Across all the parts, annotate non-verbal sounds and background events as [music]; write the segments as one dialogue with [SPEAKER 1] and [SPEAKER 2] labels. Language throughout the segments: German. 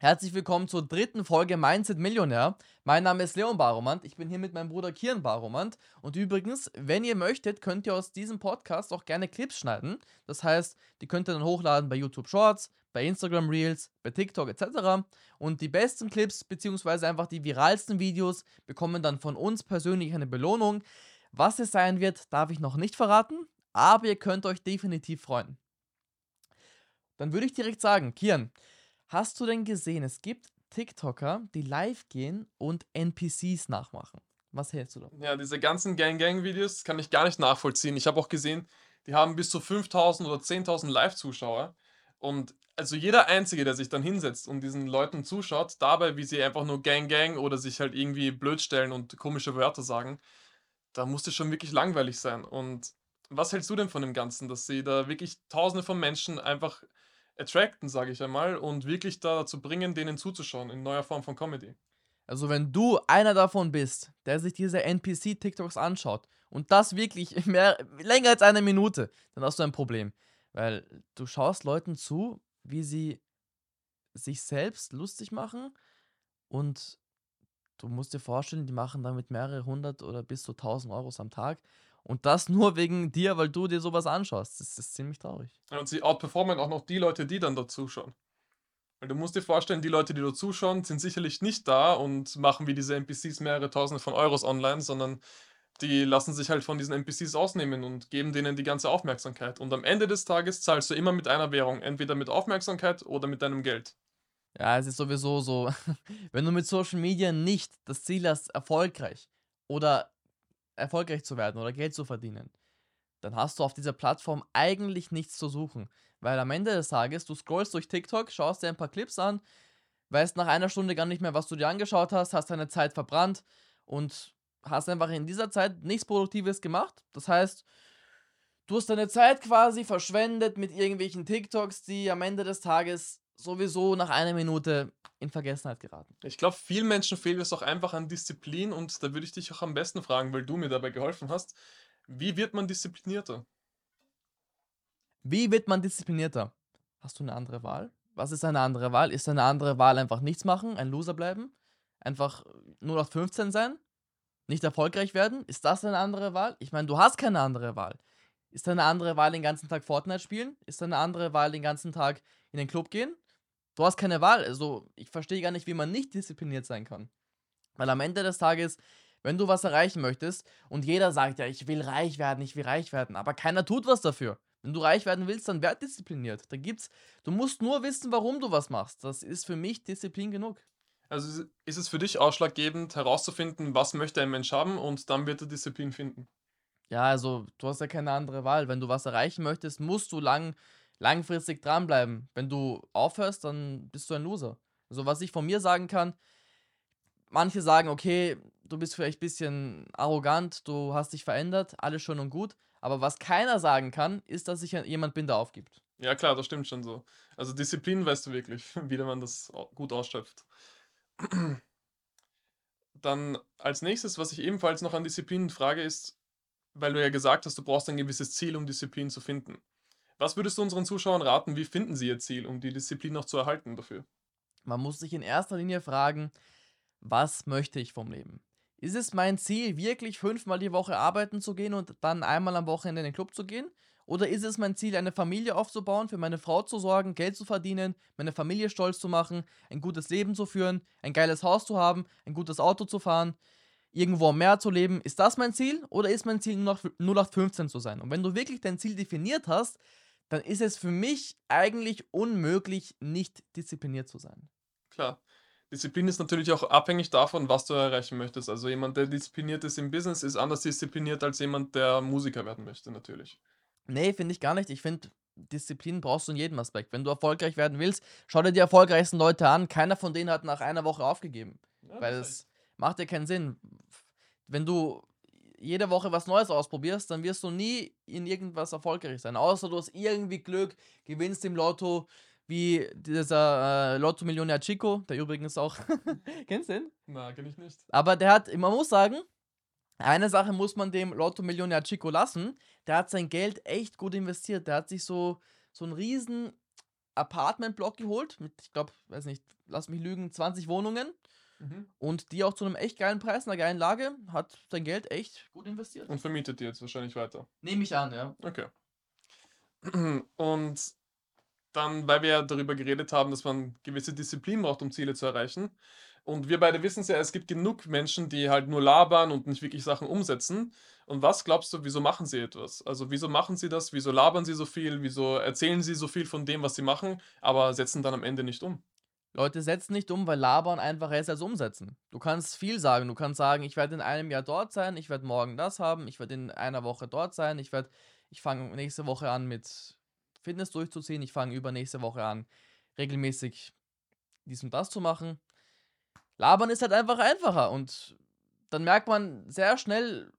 [SPEAKER 1] Herzlich willkommen zur dritten Folge Mindset Millionär. Mein Name ist Leon Baromant. Ich bin hier mit meinem Bruder Kian Baromant. Und übrigens, wenn ihr möchtet, könnt ihr aus diesem Podcast auch gerne Clips schneiden. Das heißt, die könnt ihr dann hochladen bei YouTube Shorts, bei Instagram Reels, bei TikTok etc. Und die besten Clips bzw. einfach die viralsten Videos bekommen dann von uns persönlich eine Belohnung. Was es sein wird, darf ich noch nicht verraten, aber ihr könnt euch definitiv freuen. Dann würde ich direkt sagen, Kian, Hast du denn gesehen, es gibt TikToker, die live gehen und NPCs nachmachen? Was hältst du da?
[SPEAKER 2] Ja, diese ganzen Gang-Gang-Videos kann ich gar nicht nachvollziehen. Ich habe auch gesehen, die haben bis zu 5000 oder 10.000 Live-Zuschauer. Und also jeder Einzige, der sich dann hinsetzt und diesen Leuten zuschaut, dabei, wie sie einfach nur Gang-Gang oder sich halt irgendwie blöd stellen und komische Wörter sagen, da muss es schon wirklich langweilig sein. Und was hältst du denn von dem Ganzen, dass sie da wirklich Tausende von Menschen einfach attracten, sage ich einmal, und wirklich dazu bringen, denen zuzuschauen in neuer Form von Comedy.
[SPEAKER 1] Also wenn du einer davon bist, der sich diese NPC-TikToks anschaut und das wirklich [laughs] mehr, länger als eine Minute, dann hast du ein Problem. Weil du schaust Leuten zu, wie sie sich selbst lustig machen und du musst dir vorstellen, die machen damit mehrere hundert oder bis zu tausend Euros am Tag und das [laughs] nur wegen dir, weil du dir sowas anschaust. Das ist ziemlich traurig.
[SPEAKER 2] Ja, und sie outperformen auch noch die Leute, die dann dazuschauen. Weil du musst dir vorstellen, die Leute, die dort zuschauen, sind sicherlich nicht da und machen wie diese NPCs mehrere Tausende von Euros online, sondern die lassen sich halt von diesen NPCs ausnehmen und geben denen die ganze Aufmerksamkeit. Und am Ende des Tages zahlst du immer mit einer Währung, entweder mit Aufmerksamkeit oder mit deinem Geld.
[SPEAKER 1] Ja, es ist sowieso so, [laughs] wenn du mit Social Media nicht das Ziel hast, erfolgreich oder erfolgreich zu werden oder Geld zu verdienen, dann hast du auf dieser Plattform eigentlich nichts zu suchen. Weil am Ende des Tages, du scrollst durch TikTok, schaust dir ein paar Clips an, weißt nach einer Stunde gar nicht mehr, was du dir angeschaut hast, hast deine Zeit verbrannt und hast einfach in dieser Zeit nichts Produktives gemacht. Das heißt, du hast deine Zeit quasi verschwendet mit irgendwelchen TikToks, die am Ende des Tages sowieso nach einer Minute in Vergessenheit geraten.
[SPEAKER 2] Ich glaube, vielen Menschen fehlt es auch einfach an Disziplin und da würde ich dich auch am besten fragen, weil du mir dabei geholfen hast. Wie wird man disziplinierter?
[SPEAKER 1] Wie wird man disziplinierter? Hast du eine andere Wahl? Was ist eine andere Wahl? Ist eine andere Wahl einfach nichts machen, ein Loser bleiben? Einfach nur noch 15 sein? Nicht erfolgreich werden? Ist das eine andere Wahl? Ich meine, du hast keine andere Wahl. Ist eine andere Wahl den ganzen Tag Fortnite spielen? Ist eine andere Wahl den ganzen Tag in den Club gehen? Du hast keine Wahl. Also, ich verstehe gar nicht, wie man nicht diszipliniert sein kann. Weil am Ende des Tages, wenn du was erreichen möchtest und jeder sagt ja, ich will reich werden, ich will reich werden, aber keiner tut was dafür. Wenn du reich werden willst, dann werd diszipliniert. Da gibt's, du musst nur wissen, warum du was machst. Das ist für mich Disziplin genug.
[SPEAKER 2] Also ist es für dich ausschlaggebend herauszufinden, was möchte ein Mensch haben und dann wird er Disziplin finden.
[SPEAKER 1] Ja, also du hast ja keine andere Wahl. Wenn du was erreichen möchtest, musst du lang langfristig dranbleiben. Wenn du aufhörst, dann bist du ein Loser. Also was ich von mir sagen kann, manche sagen, okay, du bist vielleicht ein bisschen arrogant, du hast dich verändert, alles schön und gut. Aber was keiner sagen kann, ist, dass ich jemand bin, der aufgibt.
[SPEAKER 2] Ja, klar, das stimmt schon so. Also Disziplin weißt du wirklich, [laughs] wie man das gut ausschöpft. [clears throat] Dann als nächstes, was ich ebenfalls noch an Disziplin frage, ist, weil du ja gesagt hast, du brauchst ein gewisses Ziel, um Disziplin zu finden. Was würdest du unseren Zuschauern raten, wie finden sie ihr Ziel, um die Disziplin noch zu erhalten dafür?
[SPEAKER 1] Man muss sich in erster Linie fragen, was möchte ich vom Leben? Ist es mein Ziel, wirklich fünfmal die Woche arbeiten zu gehen und dann einmal am Wochenende in den Club zu gehen? Oder ist es mein Ziel, eine Familie aufzubauen, für meine Frau zu sorgen, Geld zu verdienen, meine Familie stolz zu machen, ein gutes Leben zu führen, ein geiles Haus zu haben, ein gutes Auto zu fahren, irgendwo am Meer zu leben? Ist das mein Ziel? Oder ist mein Ziel nur noch 0815 zu sein? Und wenn du wirklich dein Ziel definiert hast, dann ist es für mich eigentlich unmöglich, nicht diszipliniert zu sein.
[SPEAKER 2] Klar. Disziplin ist natürlich auch abhängig davon, was du erreichen möchtest. Also jemand, der diszipliniert ist im Business, ist anders diszipliniert als jemand, der Musiker werden möchte, natürlich.
[SPEAKER 1] Nee, finde ich gar nicht. Ich finde, Disziplin brauchst du in jedem Aspekt. Wenn du erfolgreich werden willst, schau dir die erfolgreichsten Leute an. Keiner von denen hat nach einer Woche aufgegeben. Ja, weil es macht ja keinen Sinn. Wenn du jede Woche was Neues ausprobierst, dann wirst du nie in irgendwas erfolgreich sein. Außer du hast irgendwie Glück, gewinnst im Lotto, wie dieser äh, Lotto-Millionär Chico, der übrigens auch. [laughs] Kennst du den?
[SPEAKER 2] Na, kenn ich nicht.
[SPEAKER 1] Aber der hat, man muss sagen, eine Sache muss man dem Lotto-Millionär Chico lassen. Der hat sein Geld echt gut investiert. Der hat sich so, so einen riesen Apartment-Block geholt mit, ich glaube, weiß nicht, lass mich lügen, 20 Wohnungen
[SPEAKER 2] Mhm.
[SPEAKER 1] und die auch zu einem echt geilen Preis, einer geilen Lage, hat sein Geld echt gut investiert.
[SPEAKER 2] Und vermietet die jetzt wahrscheinlich weiter.
[SPEAKER 1] Nehme ich an, ja.
[SPEAKER 2] Okay. [clears throat] Und dann, weil wir ja darüber geredet haben, dass man gewisse Disziplin braucht, um Ziele zu erreichen. Und wir beide wissen es ja, es gibt genug Menschen, die halt nur labern und nicht wirklich Sachen umsetzen. Und was glaubst du, wieso machen sie etwas? Also wieso machen sie das? Wieso labern sie so viel? Wieso erzählen sie so viel von dem, was sie machen, aber setzen dann am Ende nicht um?
[SPEAKER 1] Leute setzen nicht um, weil labern einfacher ist als umsetzen. Du kannst viel sagen. Du kannst sagen, ich werde in einem Jahr dort sein, ich werde morgen das haben, ich werde in einer Woche dort sein, ich werde, ich fange nächste Woche an mit Fitness durchzuziehen, ich fange übernächste Woche an, regelmäßig dies und das zu machen. Labern ist halt einfach einfacher und dann merkt man sehr schnell,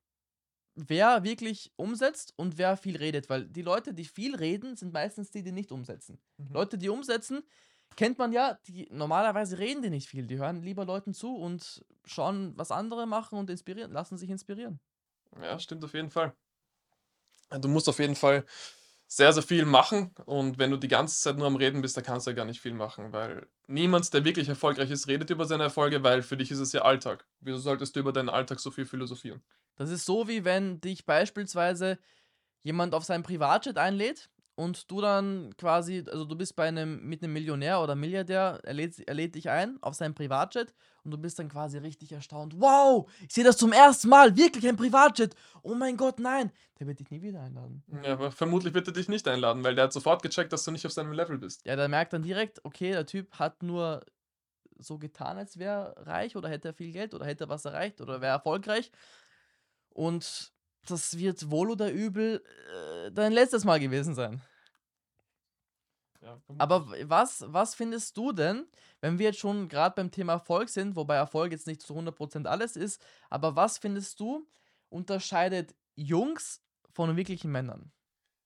[SPEAKER 1] wer wirklich umsetzt und wer viel redet, weil die Leute, die viel reden, sind meistens die, die nicht umsetzen.
[SPEAKER 2] Mhm.
[SPEAKER 1] Leute, die umsetzen, kennt man ja, die normalerweise reden die nicht viel, die hören lieber Leuten zu und schauen, was andere machen und inspirieren, lassen sich inspirieren.
[SPEAKER 2] Ja, stimmt auf jeden Fall. Du musst auf jeden Fall sehr, sehr viel machen und wenn du die ganze Zeit nur am Reden bist, dann kannst du ja gar nicht viel machen, weil niemand, der wirklich erfolgreich ist, redet über seine Erfolge, weil für dich ist es ja Alltag. Wieso solltest du über deinen Alltag so viel philosophieren?
[SPEAKER 1] Das ist so, wie wenn dich beispielsweise jemand auf sein Privatjet einlädt und du dann quasi, also du bist bei einem, mit einem Millionär oder Milliardär, er lädt, er lädt dich ein auf sein Privatjet und du bist dann quasi richtig erstaunt. Wow, ich sehe das zum ersten Mal, wirklich ein Privatjet. Oh mein Gott, nein. Der wird dich nie wieder einladen.
[SPEAKER 2] Ja, aber vermutlich wird er dich nicht einladen, weil der hat sofort gecheckt, dass du nicht auf seinem Level bist.
[SPEAKER 1] Ja, der merkt dann direkt, okay, der Typ hat nur so getan, als wäre er reich oder hätte er viel Geld oder hätte er was erreicht oder wäre erfolgreich. Und das wird wohl oder übel äh, dein letztes Mal gewesen sein.
[SPEAKER 2] Ja,
[SPEAKER 1] Aber was, was findest du denn, wenn wir jetzt schon gerade beim Thema Erfolg sind, wobei Erfolg jetzt nicht zu 100% alles ist, aber was findest du unterscheidet Jungs von wirklichen Männern?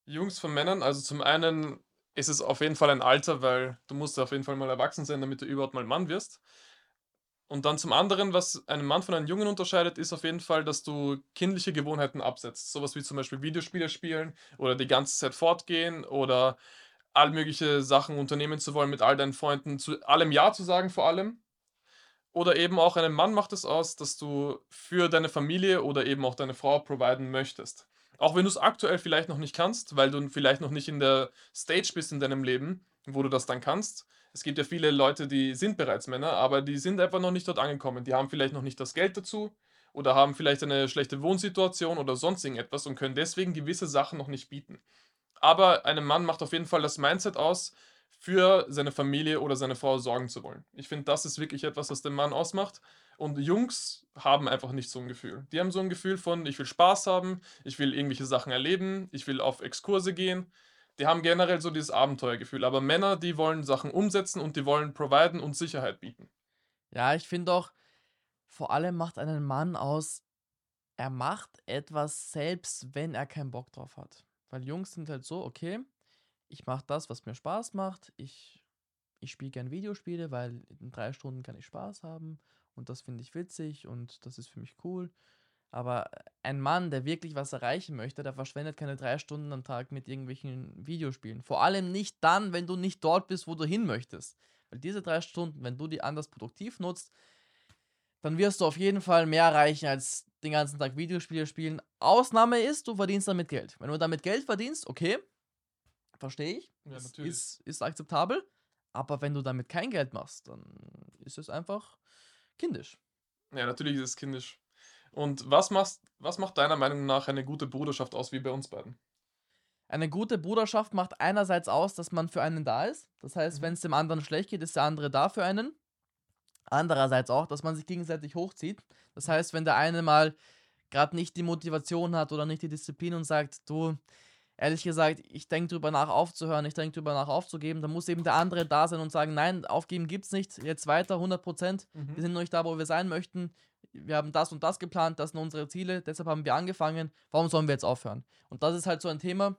[SPEAKER 2] Jungs von Männern, also zum einen ist es auf jeden Fall ein Alter, weil du musst auf jeden Fall mal erwachsen sein, damit du überhaupt mal Mann wirst. Und dann zum anderen, was einen Mann von einem Jungen unterscheidet, ist auf jeden Fall, dass du kindliche Gewohnheiten absetzt. Sowas wie zum Beispiel Videospiele spielen oder die ganze Zeit fortgehen oder all mögliche Sachen unternehmen zu wollen mit all deinen Freunden, zu allem Ja zu sagen vor allem. Oder eben auch einem Mann macht es aus, dass du für deine Familie oder eben auch deine Frau providen möchtest. Auch wenn du es aktuell vielleicht noch nicht kannst, weil du vielleicht noch nicht in der Stage bist in deinem Leben, wo du das dann kannst. Es gibt ja viele Leute, die sind bereits Männer, aber die sind einfach noch nicht dort angekommen. Die haben vielleicht noch nicht das Geld dazu oder haben vielleicht eine schlechte Wohnsituation oder sonst irgendetwas und können deswegen gewisse Sachen noch nicht bieten. Aber einem Mann macht auf jeden Fall das Mindset aus, für seine Familie oder seine Frau sorgen zu wollen. Ich finde, das ist wirklich etwas, was den Mann ausmacht. Und Jungs haben einfach nicht so ein Gefühl. Die haben so ein Gefühl von, ich will Spaß haben, ich will irgendwelche Sachen erleben, ich will auf Exkurse gehen. Die haben generell so dieses Abenteuergefühl. Aber Männer, die wollen Sachen umsetzen und die wollen providen und Sicherheit bieten.
[SPEAKER 1] Ja, ich finde auch, vor allem macht einen Mann aus, er macht etwas selbst, wenn er keinen Bock drauf hat. Weil Jungs sind halt so, okay, ich mache das, was mir Spaß macht. Ich, ich spiele gern Videospiele, weil in drei Stunden kann ich Spaß haben und das finde ich witzig und das ist für mich cool. Aber ein Mann, der wirklich was erreichen möchte, der verschwendet keine drei Stunden am Tag mit irgendwelchen Videospielen. Vor allem nicht dann, wenn du nicht dort bist, wo du hin möchtest. Weil diese drei Stunden, wenn du die anders produktiv nutzt, dann wirst du auf jeden Fall mehr erreichen als den ganzen Tag Videospiele spielen. Ausnahme ist, du verdienst damit Geld. Wenn du damit Geld verdienst, okay, verstehe ich.
[SPEAKER 2] Ja,
[SPEAKER 1] ist,
[SPEAKER 2] natürlich.
[SPEAKER 1] ist, ist akzeptabel. Aber wenn du damit kein Geld machst, dann ist es einfach kindisch.
[SPEAKER 2] Ja, natürlich ist es kindisch. Und was, machst, was macht deiner Meinung nach eine gute Bruderschaft aus, wie bei uns beiden?
[SPEAKER 1] Eine gute Bruderschaft macht einerseits aus, dass man für einen da ist. Das heißt,
[SPEAKER 2] Mhm.
[SPEAKER 1] wenn es dem anderen schlecht geht, ist der andere da für einen. Andererseits auch, dass man sich gegenseitig hochzieht. Das heißt, wenn der eine mal gerade nicht die Motivation hat oder nicht die Disziplin und sagt, du, ehrlich gesagt, ich denke drüber nach aufzuhören, ich denke drüber nach aufzugeben, dann muss eben der andere da sein und sagen, nein, aufgeben gibt's nicht, jetzt weiter, 100 Prozent. Wir sind noch nicht da, wo wir sein möchten. Wir haben das und das geplant, das sind unsere Ziele, deshalb haben wir angefangen. Warum sollen wir jetzt aufhören? Und das ist halt so ein Thema,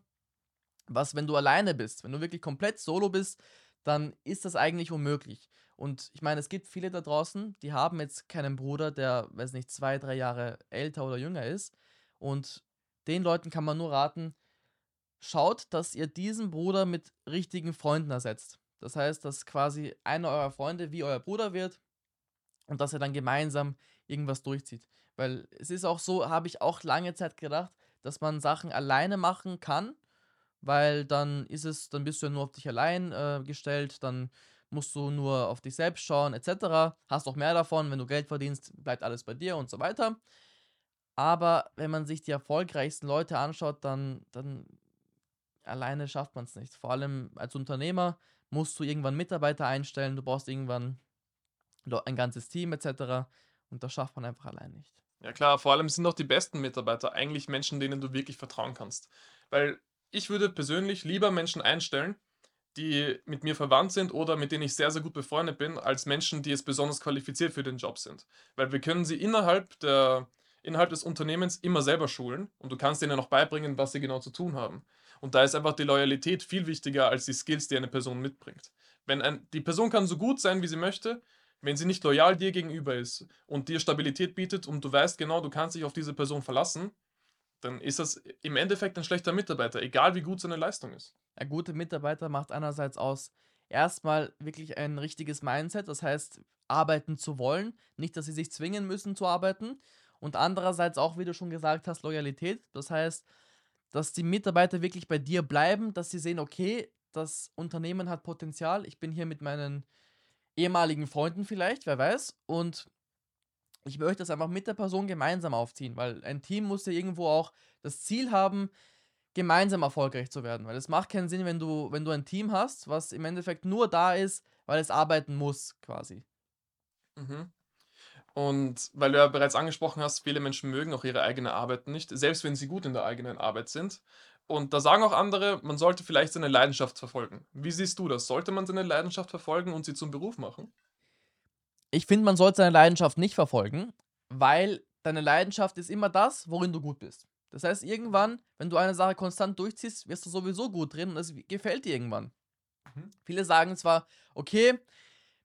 [SPEAKER 1] was, wenn du alleine bist, wenn du wirklich komplett solo bist, dann ist das eigentlich unmöglich. Und ich meine, es gibt viele da draußen, die haben jetzt keinen Bruder, der, weiß nicht, zwei, drei Jahre älter oder jünger ist. Und den Leuten kann man nur raten, schaut, dass ihr diesen Bruder mit richtigen Freunden ersetzt. Das heißt, dass quasi einer eurer Freunde wie euer Bruder wird und dass er dann gemeinsam irgendwas durchzieht. Weil es ist auch so, habe ich auch lange Zeit gedacht, dass man Sachen alleine machen kann, weil dann ist es, dann bist du ja nur auf dich allein äh, gestellt, dann musst du nur auf dich selbst schauen, etc. Hast auch mehr davon, wenn du Geld verdienst, bleibt alles bei dir und so weiter. Aber wenn man sich die erfolgreichsten Leute anschaut, dann, dann alleine schafft man es nicht. Vor allem als Unternehmer musst du irgendwann Mitarbeiter einstellen, du brauchst irgendwann ein ganzes Team etc. Und das schafft man einfach allein nicht.
[SPEAKER 2] Ja klar, vor allem sind auch die besten Mitarbeiter eigentlich Menschen, denen du wirklich vertrauen kannst. Weil ich würde persönlich lieber Menschen einstellen, die mit mir verwandt sind oder mit denen ich sehr, sehr gut befreundet bin, als Menschen, die jetzt besonders qualifiziert für den Job sind. Weil wir können sie innerhalb, der, innerhalb des Unternehmens immer selber schulen und du kannst ihnen auch beibringen, was sie genau zu tun haben. Und da ist einfach die Loyalität viel wichtiger als die Skills, die eine Person mitbringt. Wenn ein, die Person kann so gut sein, wie sie möchte, wenn sie nicht loyal dir gegenüber ist und dir Stabilität bietet und du weißt genau, du kannst dich auf diese Person verlassen, dann ist das im Endeffekt ein schlechter Mitarbeiter, egal wie gut seine Leistung ist.
[SPEAKER 1] Ein guter Mitarbeiter macht einerseits aus, erstmal wirklich ein richtiges Mindset, das heißt, arbeiten zu wollen, nicht, dass sie sich zwingen müssen zu arbeiten. Und andererseits auch, wie du schon gesagt hast, Loyalität, das heißt, dass die Mitarbeiter wirklich bei dir bleiben, dass sie sehen, okay, das Unternehmen hat Potenzial, ich bin hier mit meinen ehemaligen Freunden vielleicht, wer weiß, und ich möchte das einfach mit der Person gemeinsam aufziehen, weil ein Team muss ja irgendwo auch das Ziel haben, gemeinsam erfolgreich zu werden. Weil es macht keinen Sinn, wenn du, wenn du ein Team hast, was im Endeffekt nur da ist, weil es arbeiten muss, quasi.
[SPEAKER 2] Mhm. Und weil du ja bereits angesprochen hast, viele Menschen mögen auch ihre eigene Arbeit nicht, selbst wenn sie gut in der eigenen Arbeit sind. Und da sagen auch andere, man sollte vielleicht seine Leidenschaft verfolgen. Wie siehst du das? Sollte man seine Leidenschaft verfolgen und sie zum Beruf machen?
[SPEAKER 1] Ich finde, man sollte seine Leidenschaft nicht verfolgen, weil deine Leidenschaft ist immer das, worin du gut bist. Das heißt, irgendwann, wenn du eine Sache konstant durchziehst, wirst du sowieso gut drin und es gefällt dir irgendwann. Mhm. Viele sagen zwar, okay,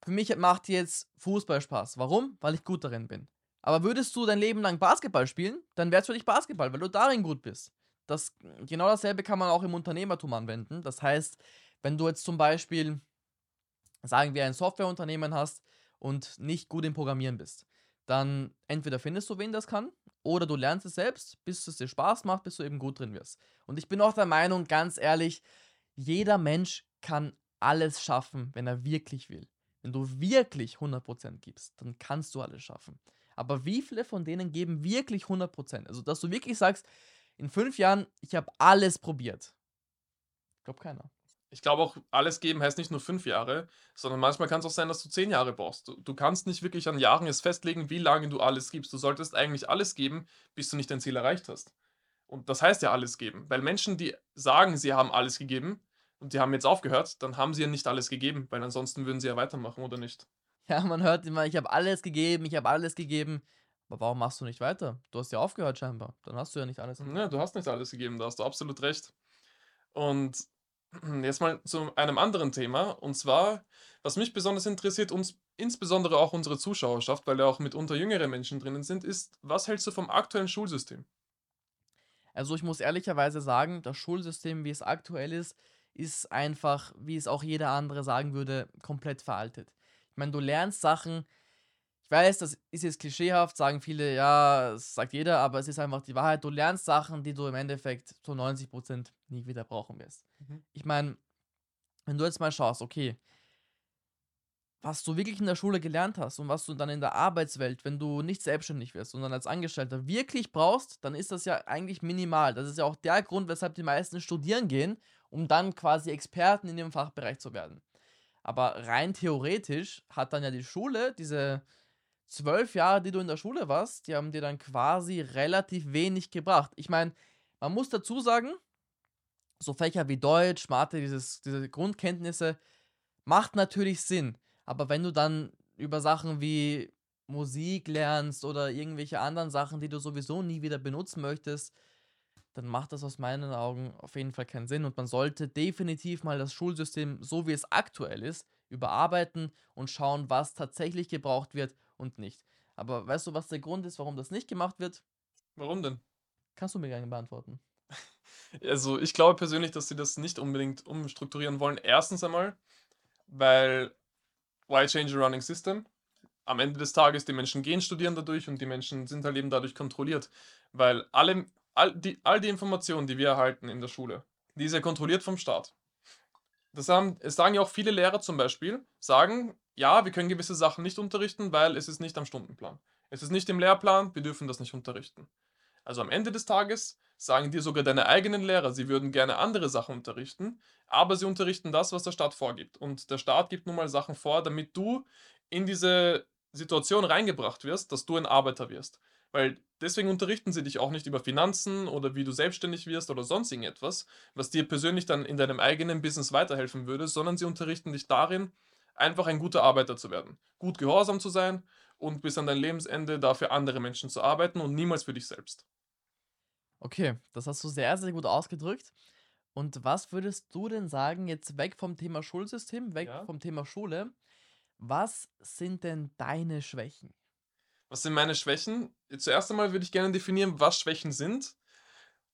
[SPEAKER 1] für mich macht jetzt Fußball Spaß. Warum? Weil ich gut darin bin. Aber würdest du dein Leben lang Basketball spielen, dann wäre es für dich Basketball, weil du darin gut bist. Das, genau dasselbe kann man auch im Unternehmertum anwenden. Das heißt, wenn du jetzt zum Beispiel, sagen wir, ein Softwareunternehmen hast und nicht gut im Programmieren bist, dann entweder findest du, wen das kann, oder du lernst es selbst, bis es dir Spaß macht, bis du eben gut drin wirst. Und ich bin auch der Meinung, ganz ehrlich, jeder Mensch kann alles schaffen, wenn er wirklich will. Wenn du wirklich 100% gibst, dann kannst du alles schaffen. Aber wie viele von denen geben wirklich 100%? Also, dass du wirklich sagst, in fünf Jahren, ich habe alles probiert. Ich glaube keiner.
[SPEAKER 2] Ich glaube auch, alles geben heißt nicht nur fünf Jahre, sondern manchmal kann es auch sein, dass du zehn Jahre brauchst. Du, du, kannst nicht wirklich an Jahren jetzt festlegen, wie lange du alles gibst. Du solltest eigentlich alles geben, bis du nicht dein Ziel erreicht hast. Und das heißt ja alles geben. Weil Menschen, die sagen, sie haben alles gegeben und die haben jetzt aufgehört, dann haben sie ja nicht alles gegeben, weil ansonsten würden sie ja weitermachen oder nicht.
[SPEAKER 1] Ja, man hört immer, ich habe alles gegeben, ich habe alles gegeben. Aber warum machst du nicht weiter? Du hast ja aufgehört scheinbar. Dann hast du ja nicht alles
[SPEAKER 2] gegeben. Ja, du hast nicht alles gegeben, da hast du absolut recht. Und [clears throat] jetzt mal zu einem anderen Thema. Und zwar, was mich besonders interessiert, uns, insbesondere auch unsere Zuschauerschaft, weil ja auch mitunter jüngere Menschen drinnen sind, ist, was hältst du vom aktuellen Schulsystem?
[SPEAKER 1] Also ich muss ehrlicherweise sagen, das Schulsystem, wie es aktuell ist, ist einfach, wie es auch jeder andere sagen würde, komplett veraltet. Ich meine, du lernst Sachen, ich weiß, das ist jetzt klischeehaft, sagen viele, ja, das sagt jeder, aber es ist einfach die Wahrheit. Du lernst Sachen, die du im Endeffekt zu 90% nie wieder brauchen wirst. Mhm. Ich meine, wenn du jetzt mal schaust, okay, was du wirklich in der Schule gelernt hast und was du dann in der Arbeitswelt, wenn du nicht selbstständig wirst, sondern als Angestellter wirklich brauchst, dann ist das ja eigentlich minimal. Das ist ja auch der Grund, weshalb die meisten studieren gehen, um dann quasi Experten in ihrem Fachbereich zu werden. Aber rein theoretisch hat dann ja die Schule diese zwölf Jahre, die du in der Schule warst, die haben dir dann quasi relativ wenig gebracht. Ich meine, man muss dazu sagen, so Fächer wie Deutsch, Mathe, dieses, diese Grundkenntnisse, macht natürlich Sinn. Aber wenn du dann über Sachen wie Musik lernst oder irgendwelche anderen Sachen, die du sowieso nie wieder benutzen möchtest, dann macht das aus meinen Augen auf jeden Fall keinen Sinn. Und man sollte definitiv mal das Schulsystem, so wie es aktuell ist, überarbeiten und schauen, was tatsächlich gebraucht wird und nicht. Aber weißt du, was der Grund ist, warum das nicht gemacht wird?
[SPEAKER 2] Warum denn?
[SPEAKER 1] Kannst du mir gerne beantworten. [laughs]
[SPEAKER 2] Also ich glaube persönlich, dass sie das nicht unbedingt umstrukturieren wollen. Erstens einmal, weil why change a running system? Am Ende des Tages, die Menschen gehen studieren dadurch und die Menschen sind halt eben dadurch kontrolliert. Weil alle, all, die, all die Informationen, die wir erhalten in der Schule, die ist ja kontrolliert vom Staat. Das haben, es sagen ja auch viele Lehrer zum Beispiel, sagen, ja, wir können gewisse Sachen nicht unterrichten, weil es ist nicht am Stundenplan. Es ist nicht im Lehrplan, wir dürfen das nicht unterrichten. Also am Ende des Tages sagen dir sogar deine eigenen Lehrer, sie würden gerne andere Sachen unterrichten, aber sie unterrichten das, was der Staat vorgibt. Und der Staat gibt nun mal Sachen vor, damit du in diese Situation reingebracht wirst, dass du ein Arbeiter wirst. Weil deswegen unterrichten sie dich auch nicht über Finanzen oder wie du selbstständig wirst oder sonst irgendetwas, was dir persönlich dann in deinem eigenen Business weiterhelfen würde, sondern sie unterrichten dich darin, einfach ein guter Arbeiter zu werden, gut gehorsam zu sein und bis an dein Lebensende dafür andere Menschen zu arbeiten und niemals für dich selbst.
[SPEAKER 1] Okay, das hast du sehr, sehr gut ausgedrückt. Und was würdest du denn sagen, jetzt weg vom Thema Schulsystem, weg
[SPEAKER 2] Ja?
[SPEAKER 1] vom Thema Schule, was sind denn deine Schwächen?
[SPEAKER 2] Was sind meine Schwächen? Zuerst einmal würde ich gerne definieren, was Schwächen sind.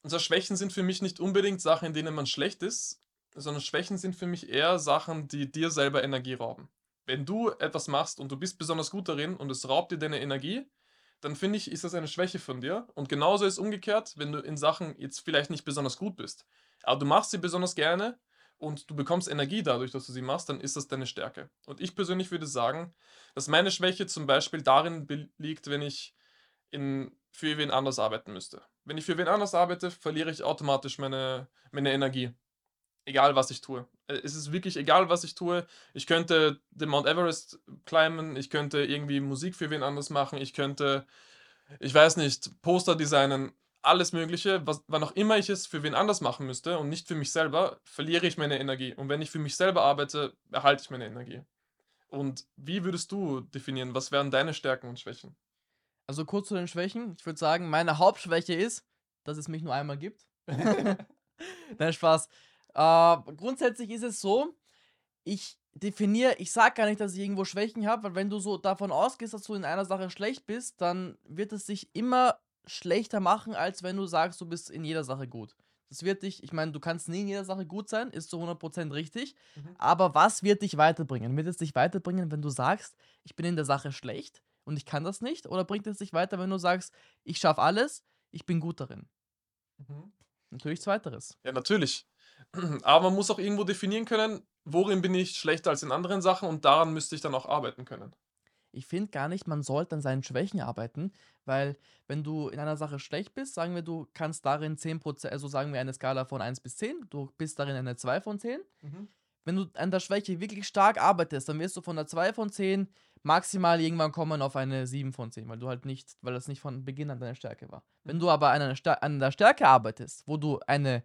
[SPEAKER 2] Zwar Schwächen sind für mich nicht unbedingt Sachen, in denen man schlecht ist, sondern Schwächen sind für mich eher Sachen, die dir selber Energie rauben. Wenn du etwas machst und du bist besonders gut darin und es raubt dir deine Energie, dann finde ich, ist das eine Schwäche von dir. Und genauso ist umgekehrt, wenn du in Sachen jetzt vielleicht nicht besonders gut bist, aber du machst sie besonders gerne und du bekommst Energie dadurch, dass du sie machst, dann ist das deine Stärke. Und ich persönlich würde sagen, dass meine Schwäche zum Beispiel darin liegt, wenn ich in, für wen anders arbeiten müsste. Wenn ich für wen anders arbeite, verliere ich automatisch meine, meine Energie. Egal, was ich tue. Äh, Es ist wirklich egal, was ich tue. Ich könnte den Mount Everest climben, ich könnte irgendwie Musik für wen anders machen, ich könnte, ich weiß nicht, Poster designen, alles Mögliche. Was, wann auch immer ich es für wen anders machen müsste und nicht für mich selber, verliere ich meine Energie. Und wenn ich für mich selber arbeite, erhalte ich meine Energie. Und wie würdest du definieren, was wären deine Stärken und Schwächen?
[SPEAKER 1] Also kurz zu den Schwächen. Ich würde sagen, meine Hauptschwäche ist, dass es mich nur einmal gibt. [laughs] [laughs] Nein, Spaß. Äh, grundsätzlich ist es so, ich definiere, ich sage gar nicht, dass ich irgendwo Schwächen habe, weil wenn du so davon ausgehst, dass du in einer Sache schlecht bist, dann wird es sich immer schlechter machen, als wenn du sagst, du bist in jeder Sache gut. Das wird dich, ich meine, du kannst nie in jeder Sache gut sein, ist zu 100% richtig,
[SPEAKER 2] Mhm.
[SPEAKER 1] aber was wird dich weiterbringen? Wird es dich weiterbringen, wenn du sagst, ich bin in der Sache schlecht und ich kann das nicht? Oder bringt es dich weiter, wenn du sagst, ich schaffe alles, ich bin gut darin?
[SPEAKER 2] Mhm.
[SPEAKER 1] Natürlich zweiteres.
[SPEAKER 2] Ja, natürlich. [clears throat] Aber man muss auch irgendwo definieren können, worin bin ich schlechter als in anderen Sachen und daran müsste ich dann auch arbeiten können.
[SPEAKER 1] Ich finde gar nicht, man sollte an seinen Schwächen arbeiten, weil wenn du in einer Sache schlecht bist, sagen wir, du kannst darin 10%, also sagen wir eine Skala von 1 bis 10, du bist darin eine 2 von 10. Wenn du an der Schwäche wirklich stark arbeitest, dann wirst du von der 2 von 10 maximal irgendwann kommen auf eine 7 von 10, weil du halt nicht, weil das nicht von Beginn an deine Stärke war. Wenn
[SPEAKER 2] Mhm.
[SPEAKER 1] du aber an, an der Stärke arbeitest, wo du eine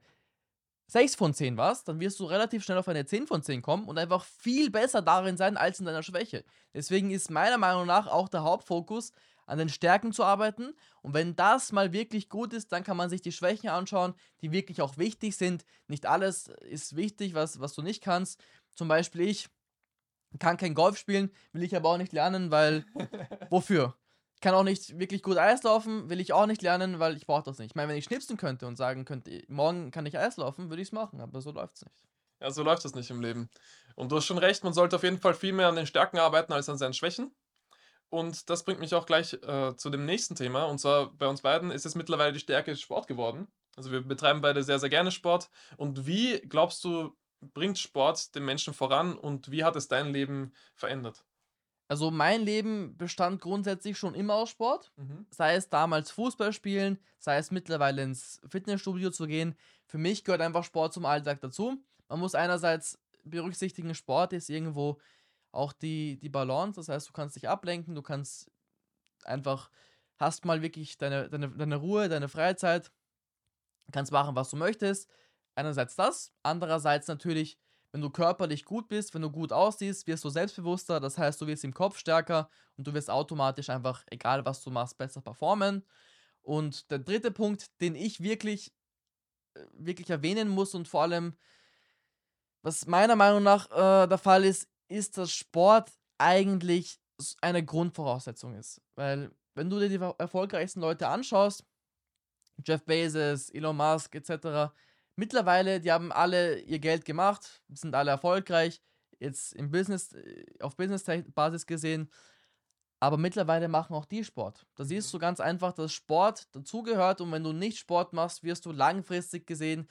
[SPEAKER 1] 6 von 10 warst, dann wirst du relativ schnell auf eine 10 von 10 kommen und einfach viel besser darin sein als in deiner Schwäche. Deswegen ist meiner Meinung nach auch der Hauptfokus, an den Stärken zu arbeiten. Und wenn das mal wirklich gut ist, dann kann man sich die Schwächen anschauen, die wirklich auch wichtig sind. Nicht alles ist wichtig, was, was du nicht kannst. Zum Beispiel ich kann kein Golf spielen, will ich aber auch nicht lernen, weil [laughs] wofür? Kann auch nicht wirklich gut Eislaufen, will ich auch nicht lernen, weil ich brauche das nicht. Ich meine, wenn ich schnipsen könnte und sagen könnte, morgen kann ich Eislaufen, würde ich es machen, aber so läuft es nicht.
[SPEAKER 2] Ja, so läuft das nicht im Leben. Und du hast schon recht, man sollte auf jeden Fall viel mehr an den Stärken arbeiten als an seinen Schwächen. Und das bringt mich auch gleich äh, zu dem nächsten Thema. Und zwar bei uns beiden ist es mittlerweile die Stärke Sport geworden. Also wir betreiben beide sehr, sehr gerne Sport. Und wie glaubst du, bringt Sport den Menschen voran und wie hat es dein Leben verändert?
[SPEAKER 1] Also mein Leben bestand grundsätzlich schon immer aus Sport.
[SPEAKER 2] Mhm.
[SPEAKER 1] sei es damals Fußball spielen, sei es mittlerweile ins Fitnessstudio zu gehen. Für mich gehört einfach Sport zum Alltag dazu. Man muss einerseits berücksichtigen, Sport ist irgendwo auch die, die Balance. Das heißt, du kannst dich ablenken, du kannst einfach, hast mal wirklich deine, deine, deine Ruhe, deine Freizeit, kannst machen, was du möchtest. Einerseits das, andererseits natürlich, wenn du körperlich gut bist, wenn du gut aussiehst, wirst du selbstbewusster, das heißt, du wirst im Kopf stärker und du wirst automatisch einfach, egal was du machst, besser performen. Und der dritte Punkt, den ich wirklich, äh, wirklich erwähnen muss und vor allem, was meiner Meinung nach äh, der Fall ist, ist, dass Sport eigentlich eine Grundvoraussetzung ist. Weil, wenn du dir die erfolgreichsten Leute anschaust, Jeff Bezos, Elon Musk etc., mittlerweile, die haben alle ihr Geld gemacht, sind alle erfolgreich. jetzt im Business, äh, auf Business-Basis gesehen, aber mittlerweile machen auch die Sport. Da siehst
[SPEAKER 2] Mhm.
[SPEAKER 1] du ganz einfach, dass Sport dazugehört und wenn du nicht Sport machst, wirst du langfristig gesehen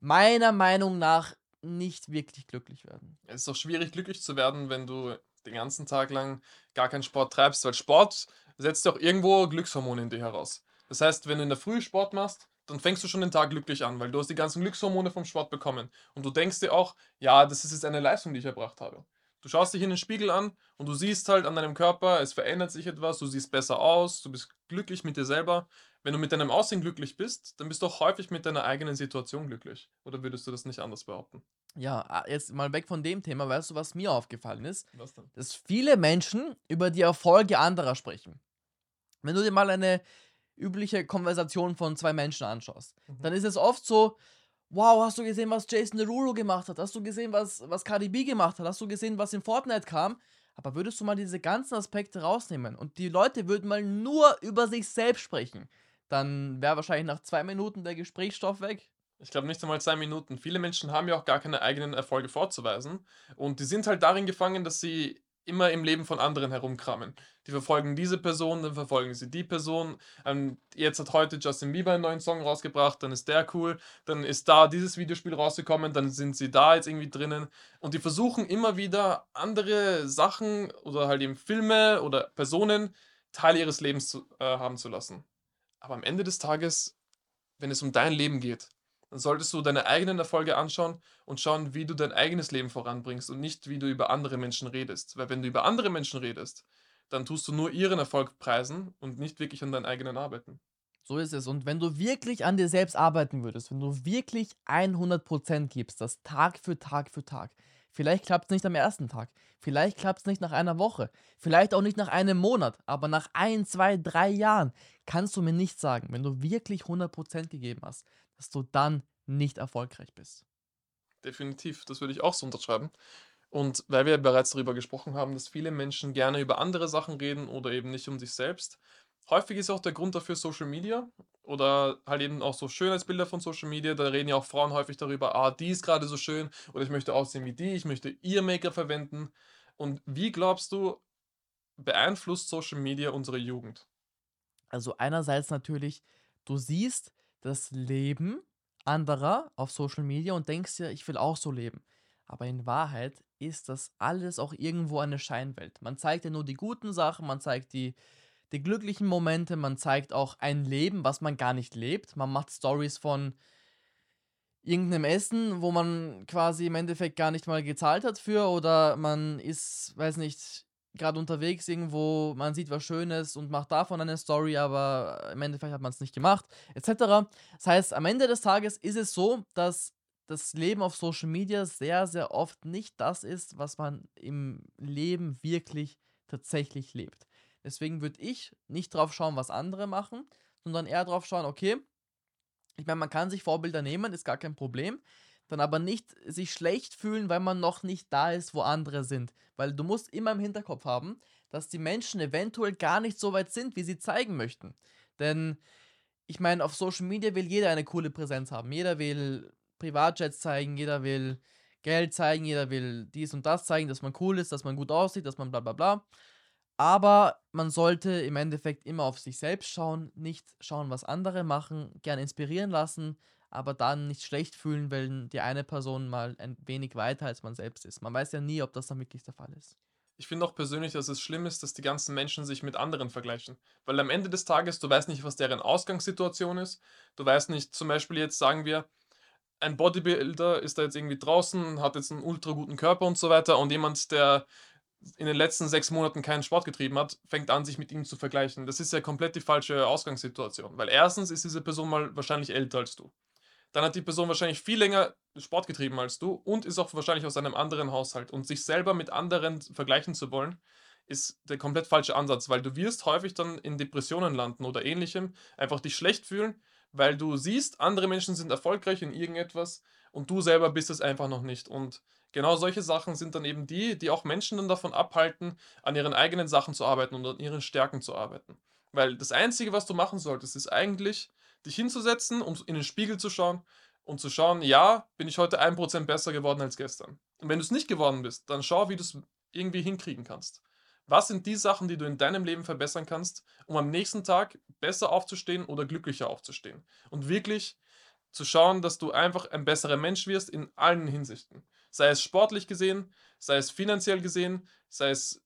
[SPEAKER 1] meiner Meinung nach nicht wirklich glücklich werden.
[SPEAKER 2] Es ist auch schwierig, glücklich zu werden, wenn du den ganzen Tag lang gar keinen Sport treibst, weil Sport setzt ja auch irgendwo Glückshormone in dir heraus. Das heißt, wenn du in der Früh Sport machst, dann fängst du schon den Tag glücklich an, weil du hast die ganzen Glückshormone vom Sport bekommen. Und du denkst dir auch, ja, das ist jetzt eine Leistung, die ich erbracht habe. Du schaust dich in den Spiegel an und du siehst halt an deinem Körper, es verändert sich etwas, du siehst besser aus, du bist glücklich mit dir selber. Wenn du mit deinem Aussehen glücklich bist, dann bist du auch häufig mit deiner eigenen Situation glücklich. Oder würdest du das nicht anders behaupten?
[SPEAKER 1] Ja, jetzt mal weg von dem Thema, weißt du, was mir aufgefallen ist?
[SPEAKER 2] Was denn?
[SPEAKER 1] Dass viele Menschen über die Erfolge anderer sprechen. Wenn du dir mal eine übliche Konversation von zwei Menschen anschaust,
[SPEAKER 2] Mhm.
[SPEAKER 1] dann ist es oft so, wow, hast du gesehen, was Jason Derulo gemacht hat? Hast du gesehen, was, was Cardi B gemacht hat? Hast du gesehen, was in Fortnite kam? Aber würdest du mal diese ganzen Aspekte rausnehmen und die Leute würden mal nur über sich selbst sprechen, dann wäre wahrscheinlich nach zwei Minuten der Gesprächsstoff weg.
[SPEAKER 2] Ich glaube nicht einmal zwei Minuten. Viele Menschen haben ja auch gar keine eigenen Erfolge vorzuweisen. Und die sind halt darin gefangen, dass sie immer im Leben von anderen herumkramen. Die verfolgen diese Person, dann verfolgen sie die Person. Ähm, jetzt hat heute Justin Bieber einen neuen Song rausgebracht, dann ist der cool. Dann ist da dieses Videospiel rausgekommen, dann sind sie da jetzt irgendwie drinnen. Und die versuchen immer wieder andere Sachen oder halt eben Filme oder Personen Teil ihres Lebens zu, äh, haben zu lassen. Aber am Ende des Tages, wenn es um dein Leben geht, dann solltest du deine eigenen Erfolge anschauen und schauen, wie du dein eigenes Leben voranbringst und nicht, wie du über andere Menschen redest. Weil wenn du über andere Menschen redest, dann tust du nur ihren Erfolg preisen und nicht wirklich an deinen eigenen arbeiten.
[SPEAKER 1] So ist es. Und wenn du wirklich an dir selbst arbeiten würdest, wenn du wirklich 100% gibst, das Tag für Tag für Tag, vielleicht klappt es nicht am ersten Tag, vielleicht klappt es nicht nach einer Woche, vielleicht auch nicht nach einem Monat, aber nach ein, zwei, drei Jahren kannst du mir nicht sagen, wenn du wirklich 100% gegeben hast, dass du dann nicht erfolgreich bist.
[SPEAKER 2] Definitiv, das würde ich auch so unterschreiben. Und weil wir bereits darüber gesprochen haben, dass viele Menschen gerne über andere Sachen reden oder eben nicht um sich selbst, häufig ist auch der Grund dafür Social Media oder halt eben auch so Schönheitsbilder von Social Media. Da reden ja auch Frauen häufig darüber, ah, die ist gerade so schön oder ich möchte aussehen wie die, ich möchte ihr Make-up verwenden. Und wie glaubst du, beeinflusst Social Media unsere Jugend?
[SPEAKER 1] Also einerseits natürlich, du siehst das Leben anderer auf Social Media und denkst dir, ich will auch so leben. Aber in Wahrheit ist das alles auch irgendwo eine Scheinwelt. Man zeigt ja nur die guten Sachen, man zeigt die, die glücklichen Momente, man zeigt auch ein Leben, was man gar nicht lebt. Man macht Stories von irgendeinem Essen, wo man quasi im Endeffekt gar nicht mal gezahlt hat für oder man ist, weiß nicht, gerade unterwegs irgendwo, man sieht was Schönes und macht davon eine Story, aber im Endeffekt hat man es nicht gemacht, etc. Das heißt, am Ende des Tages ist es so, dass das Leben auf Social Media sehr, sehr oft nicht das ist, was man im Leben wirklich tatsächlich lebt. Deswegen würde ich nicht drauf schauen, was andere machen, sondern eher drauf schauen, okay, ich meine, man kann sich Vorbilder nehmen, ist gar kein Problem. Dann aber nicht sich schlecht fühlen, weil man noch nicht da ist, wo andere sind. Weil du musst immer im Hinterkopf haben, dass die Menschen eventuell gar nicht so weit sind, wie sie zeigen möchten. Denn ich meine, auf Social Media will jeder eine coole Präsenz haben. Jeder will Privatjets zeigen, jeder will Geld zeigen, jeder will dies und das zeigen, dass man cool ist, dass man gut aussieht, dass man bla bla bla. Aber man sollte im Endeffekt immer auf sich selbst schauen, nicht schauen, was andere machen, gern inspirieren lassen, aber dann nicht schlecht fühlen, wenn die eine Person mal ein wenig weiter als man selbst ist. Man weiß ja nie, ob das dann wirklich der Fall ist.
[SPEAKER 2] Ich finde auch persönlich, dass es schlimm ist, dass die ganzen Menschen sich mit anderen vergleichen. Weil am Ende des Tages, du weißt nicht, was deren Ausgangssituation ist. Du weißt nicht, zum Beispiel jetzt sagen wir, ein Bodybuilder ist da jetzt irgendwie draußen, hat jetzt einen ultra guten Körper und so weiter und jemand, der in den letzten sechs Monaten keinen Sport getrieben hat, fängt an, sich mit ihm zu vergleichen. Das ist ja komplett die falsche Ausgangssituation. Weil erstens ist diese Person mal wahrscheinlich älter als du. Dann hat die Person wahrscheinlich viel länger Sport getrieben als du und ist auch wahrscheinlich aus einem anderen Haushalt. Und sich selber mit anderen vergleichen zu wollen, ist der komplett falsche Ansatz, weil du wirst häufig dann in Depressionen landen oder ähnlichem, einfach dich schlecht fühlen, weil du siehst, andere Menschen sind erfolgreich in irgendetwas und du selber bist es einfach noch nicht. Und genau solche Sachen sind dann eben die, die auch Menschen dann davon abhalten, an ihren eigenen Sachen zu arbeiten und an ihren Stärken zu arbeiten. Weil das Einzige, was du machen solltest, ist eigentlich, dich hinzusetzen und in den Spiegel zu schauen und zu schauen, ja, bin ich heute 1% besser geworden als gestern. Und wenn du es nicht geworden bist, dann schau, wie du es irgendwie hinkriegen kannst. Was sind die Sachen, die du in deinem Leben verbessern kannst, um am nächsten Tag besser aufzustehen oder glücklicher aufzustehen? Und wirklich zu schauen, dass du einfach ein besserer Mensch wirst in allen Hinsichten. Sei es sportlich gesehen, sei es finanziell gesehen, sei es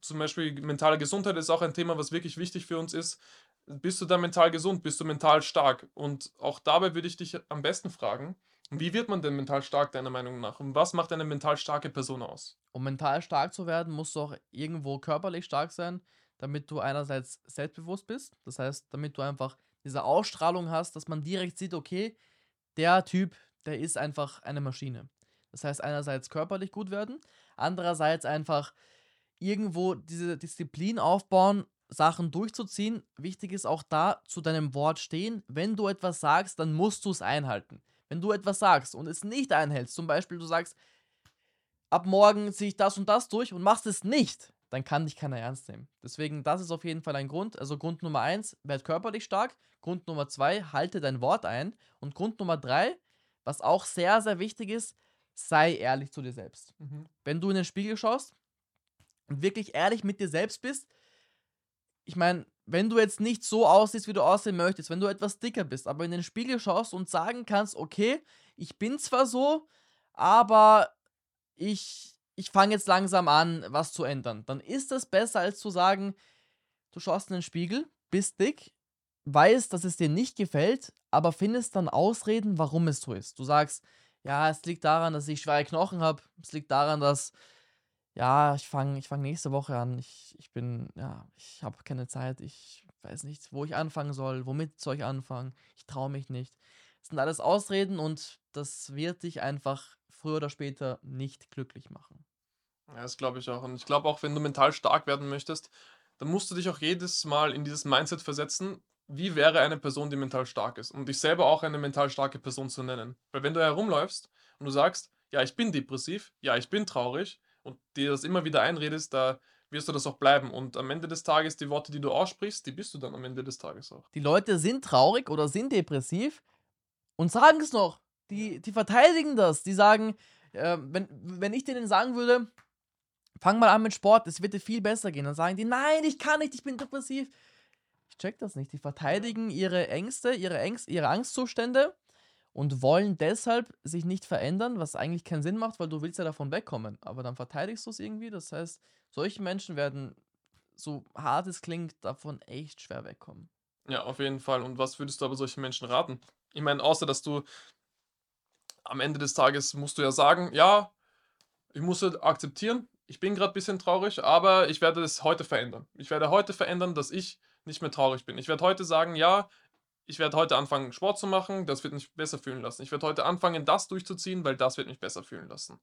[SPEAKER 2] zum Beispiel mentale Gesundheit ist auch ein Thema, was wirklich wichtig für uns ist. Bist du da mental gesund? Bist du mental stark? Und auch dabei würde ich dich am besten fragen, wie wird man denn mental stark, deiner Meinung nach? Und was macht eine mental starke Person aus?
[SPEAKER 1] Um mental stark zu werden, musst du auch irgendwo körperlich stark sein, damit du einerseits selbstbewusst bist. Das heißt, damit du einfach diese Ausstrahlung hast, dass man direkt sieht, okay, der Typ, der ist einfach eine Maschine. Das heißt, einerseits körperlich gut werden, andererseits einfach irgendwo diese Disziplin aufbauen, Sachen durchzuziehen. Wichtig ist auch da zu deinem Wort stehen. Wenn du etwas sagst, dann musst du es einhalten. Wenn du etwas sagst und es nicht einhältst, zum Beispiel du sagst, ab morgen ziehe ich das und das durch und machst es nicht, dann kann dich keiner ernst nehmen. Deswegen, das ist auf jeden Fall ein Grund. Also Grund Nummer eins, werd körperlich stark. Grund Nummer zwei, halte dein Wort ein. Und Grund Nummer drei, was auch sehr, sehr wichtig ist, sei ehrlich zu dir selbst. Mhm. Wenn du in den Spiegel schaust und wirklich ehrlich mit dir selbst bist, ich meine, wenn du jetzt nicht so aussiehst, wie du aussehen möchtest, wenn du etwas dicker bist, aber in den Spiegel schaust und sagen kannst, okay, ich bin zwar so, aber ich ich fange jetzt langsam an, was zu ändern. Dann ist das besser, als zu sagen, du schaust in den Spiegel, bist dick, weißt, dass es dir nicht gefällt, aber findest dann Ausreden, warum es so ist. Du sagst, ja, es liegt daran, dass ich schwere Knochen habe. Es liegt daran, dass, ja, ich fange ich fang nächste Woche an. Ich, ich bin, ja, ich habe keine Zeit. Ich weiß nicht, wo ich anfangen soll. Womit soll ich anfangen? Ich traue mich nicht. Das sind alles Ausreden und das wird dich einfach früher oder später nicht glücklich machen.
[SPEAKER 2] Ja, das glaube ich auch. Und ich glaube auch, wenn du mental stark werden möchtest, dann musst du dich auch jedes Mal in dieses Mindset versetzen, wie wäre eine Person, die mental stark ist, um dich selber auch eine mental starke Person zu nennen. Weil wenn du herumläufst und du sagst, ja, ich bin depressiv, ja, ich bin traurig und dir das immer wieder einredest, da wirst du das auch bleiben. Und am Ende des Tages, die Worte, die du aussprichst, die bist du dann am Ende des Tages auch.
[SPEAKER 1] Die Leute sind traurig oder sind depressiv und sagen es noch. Die, die verteidigen das. Die sagen, äh, wenn, wenn ich denen sagen würde, fang mal an mit Sport, es wird dir viel besser gehen, dann sagen die, nein, ich kann nicht, ich bin depressiv. Ich check das nicht. Die verteidigen ihre Ängste, ihre, Ängste, ihre Angstzustände und wollen deshalb sich nicht verändern, was eigentlich keinen Sinn macht, weil du willst ja davon wegkommen. Aber dann verteidigst du es irgendwie. Das heißt, solche Menschen werden, so hart es klingt, davon echt schwer wegkommen.
[SPEAKER 2] Ja, auf jeden Fall. Und was würdest du aber solchen Menschen raten? Ich meine, außer dass du am Ende des Tages musst du ja sagen, ja, ich muss es akzeptieren, ich bin gerade ein bisschen traurig, aber ich werde es heute verändern. Ich werde heute verändern, dass ich nicht mehr traurig bin. Ich werde heute sagen, ja, ich werde heute anfangen, Sport zu machen, das wird mich besser fühlen lassen. Ich werde heute anfangen, das durchzuziehen, weil das wird mich besser fühlen lassen.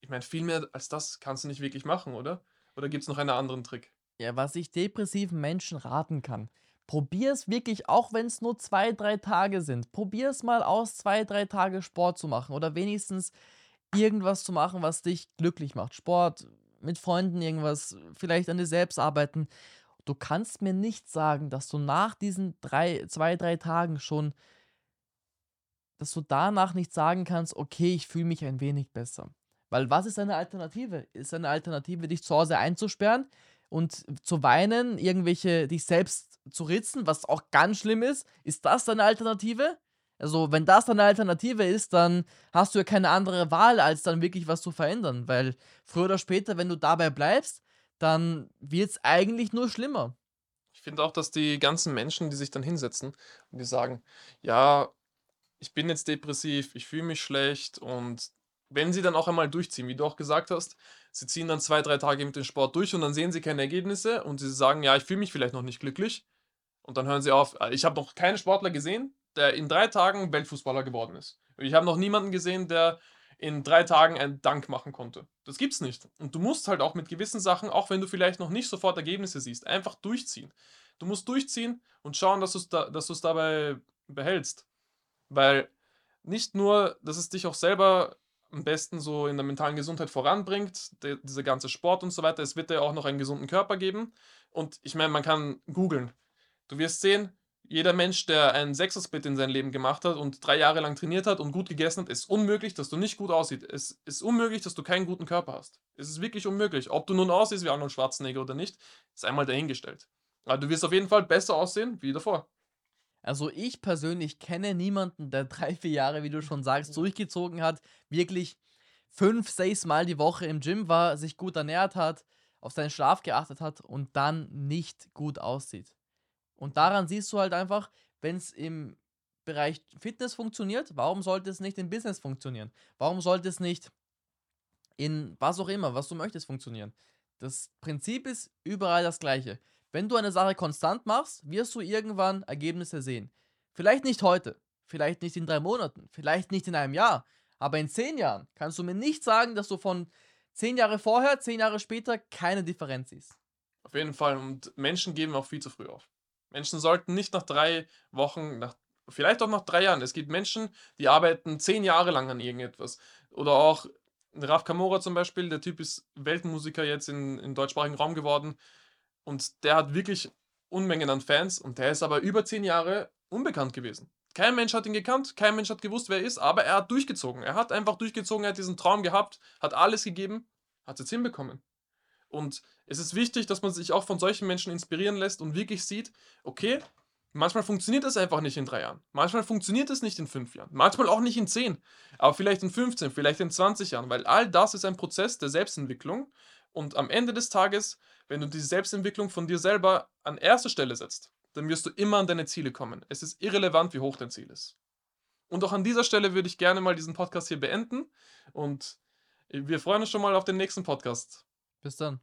[SPEAKER 2] Ich meine, viel mehr als das kannst du nicht wirklich machen, oder? Oder gibt es noch einen anderen Trick?
[SPEAKER 1] Ja, was ich depressiven Menschen raten kann. Probier es wirklich, auch wenn es nur zwei, drei Tage sind. Probier es mal aus, zwei, drei Tage Sport zu machen oder wenigstens irgendwas zu machen, was dich glücklich macht. Sport, mit Freunden irgendwas, vielleicht an dir selbst arbeiten. Du kannst mir nicht sagen, dass du nach diesen drei, zwei, drei Tagen schon, dass du danach nicht sagen kannst, okay, ich fühle mich ein wenig besser. Weil was ist eine Alternative? Ist eine Alternative, dich zu Hause einzusperren und zu weinen, irgendwelche, dich selbst zu ritzen, was auch ganz schlimm ist? Ist das eine Alternative? Also, wenn das dann eine Alternative ist, dann hast du ja keine andere Wahl, als dann wirklich was zu verändern. Weil früher oder später, wenn du dabei bleibst, dann wird es eigentlich nur schlimmer.
[SPEAKER 2] Ich finde auch, dass die ganzen Menschen, die sich dann hinsetzen und die sagen, ja, ich bin jetzt depressiv, ich fühle mich schlecht und wenn sie dann auch einmal durchziehen, wie du auch gesagt hast, sie ziehen dann zwei, drei Tage mit dem Sport durch und dann sehen sie keine Ergebnisse und sie sagen, ja, ich fühle mich vielleicht noch nicht glücklich und dann hören sie auf. Ich habe noch keine Sportler gesehen, der in drei Tagen Weltfußballer geworden ist. Ich habe noch niemanden gesehen, der in drei Tagen einen Dank machen konnte. Das gibt's nicht. Und du musst halt auch mit gewissen Sachen, auch wenn du vielleicht noch nicht sofort Ergebnisse siehst, einfach durchziehen. Du musst durchziehen und schauen, dass du es da, dabei behältst. Weil nicht nur, dass es dich auch selber am besten so in der mentalen Gesundheit voranbringt, der, dieser ganze Sport und so weiter, es wird dir auch noch einen gesunden Körper geben. Und ich meine, man kann googeln. Du wirst sehen, jeder Mensch, der einen Sechser-Split in seinem Leben gemacht hat und drei Jahre lang trainiert hat und gut gegessen hat, ist unmöglich, dass du nicht gut aussiehst. Es ist unmöglich, dass du keinen guten Körper hast. Es ist wirklich unmöglich. Ob du nun aussiehst wie Arnold Schwarzenegger oder nicht, ist einmal dahingestellt. Aber du wirst auf jeden Fall besser aussehen wie davor.
[SPEAKER 1] Also ich persönlich kenne niemanden, der [laughs] drei, vier Jahre, wie du schon sagst, durchgezogen hat, wirklich fünf, sechs Mal die Woche im Gym war, sich gut ernährt hat, auf seinen Schlaf geachtet hat und dann nicht gut aussieht. Und daran siehst du halt einfach, wenn es im Bereich Fitness funktioniert, warum sollte es nicht im Business funktionieren? Warum sollte es nicht in was auch immer, was du möchtest, funktionieren? Das Prinzip ist überall das gleiche. Wenn du eine Sache konstant machst, wirst du irgendwann Ergebnisse sehen. Vielleicht nicht heute, vielleicht nicht in drei Monaten, vielleicht nicht in einem Jahr, aber in zehn Jahren kannst du mir nicht sagen, dass du von zehn Jahre vorher, zehn Jahre später keine Differenz siehst.
[SPEAKER 2] Auf jeden Fall. Und Menschen geben auch viel zu früh auf. Menschen sollten nicht nach drei Wochen, nach, vielleicht auch nach drei Jahren. Es gibt Menschen, die arbeiten zehn Jahre lang an irgendetwas. Oder auch Raf Kamora zum Beispiel, der Typ ist Weltmusiker jetzt in, im deutschsprachigen Raum geworden. Und der hat wirklich Unmengen an Fans und der ist aber über zehn Jahre unbekannt gewesen. Kein Mensch hat ihn gekannt, kein Mensch hat gewusst, wer er ist, aber er hat durchgezogen. Er hat einfach durchgezogen, er hat diesen Traum gehabt, hat alles gegeben, hat es jetzt hinbekommen. Und es ist wichtig, dass man sich auch von solchen Menschen inspirieren lässt und wirklich sieht, okay, manchmal funktioniert es einfach nicht in drei Jahren. Manchmal funktioniert es nicht in fünf Jahren. Manchmal auch nicht in zehn. Aber vielleicht in 15, vielleicht in 20 Jahren. Weil all das ist ein Prozess der Selbstentwicklung. Und am Ende des Tages, wenn du die Selbstentwicklung von dir selber an erste Stelle setzt, dann wirst du immer an deine Ziele kommen. Es ist irrelevant, wie hoch dein Ziel ist. Und auch an dieser Stelle würde ich gerne mal diesen Podcast hier beenden. Und wir freuen uns schon mal auf den nächsten Podcast.
[SPEAKER 1] Bis dann.